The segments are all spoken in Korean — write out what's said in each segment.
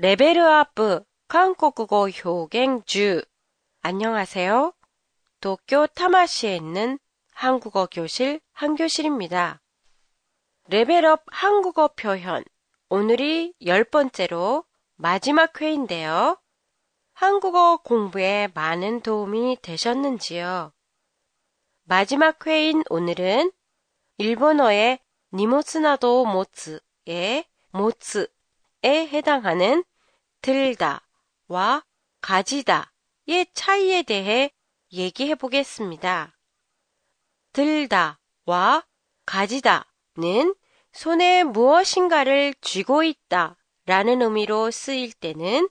레벨업 한국어 효갱 주 안녕하세요. 도쿄 타마시에 있는 한국어 교실 한교실입니다. 레벨업 한국어 표현 오늘이 열 번째로 마지막 회인데요. 한국어 공부에 많은 도움이 되셨는지요? 마지막 회인 오늘은 일본어의 니모츠나도 모츠의 모츠에 해당하는 들다와 가지다의 차이에 대해 얘기해 보겠습니다. 들다와 가지다는 손에 무엇인가를 쥐고 있다 라는 의미로 쓰일 때는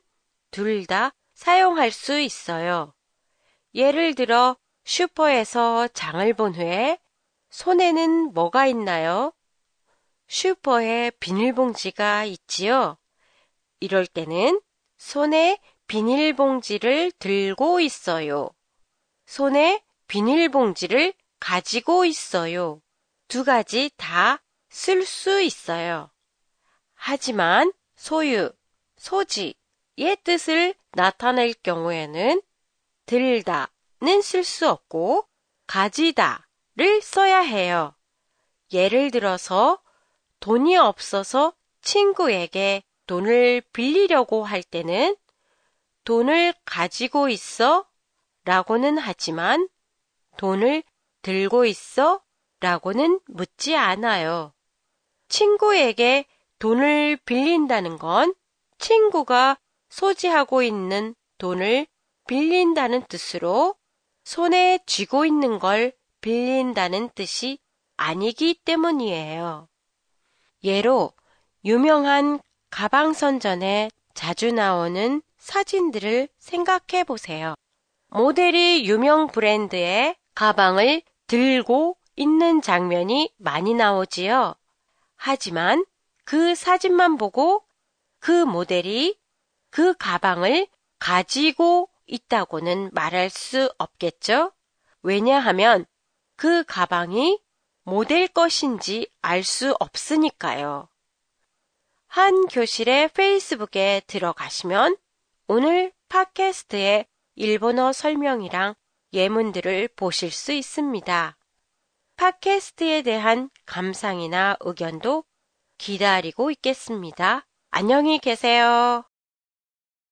둘 다 사용할 수 있어요. 예를 들어 슈퍼에서 장을 본 후에 손에는 뭐가 있나요? 슈퍼에 비닐봉지가 있지요. 이럴 때는 손에 비닐봉지를 들고 있어요. 손에 비닐봉지를 가지고 있어요. 두 가지 다 쓸 수 있어요. 하지만 소유, 소지의 뜻을 나타낼 경우에는 들다는 쓸 수 없고 가지다를 써야 해요. 예를 들어서 돈이 없어서 친구에게 돈을 빌리려고 할 때는 돈을 가지고 있어 라고는 하지만 돈을 들고 있어 라고는 묻지 않아요. 친구에게 돈을 빌린다는 건 친구가 소지하고 있는 돈을 빌린다는 뜻으로 손에 쥐고 있는 걸 빌린다는 뜻이 아니기 때문이에요. 예로 유명한 가방 선전에 자주 나오는 사진들을 생각해 보세요. 모델이 유명 브랜드의 가방을 들고 있는 장면이 많이 나오지요. 하지만 그 사진만 보고 그 모델이 그 가방을 가지고 있다고는 말할 수 없겠죠? 왜냐하면 그 가방이 모델 것인지 알 수 없으니까요. 한 교실의 페이스북에 들어가시면 오늘 팟캐스트의 일본어 설명이랑 예문들을 보실 수 있습니다. 팟캐스트에 대한 감상이나 의견도 기다리고 있겠습니다. 안녕히 계세요.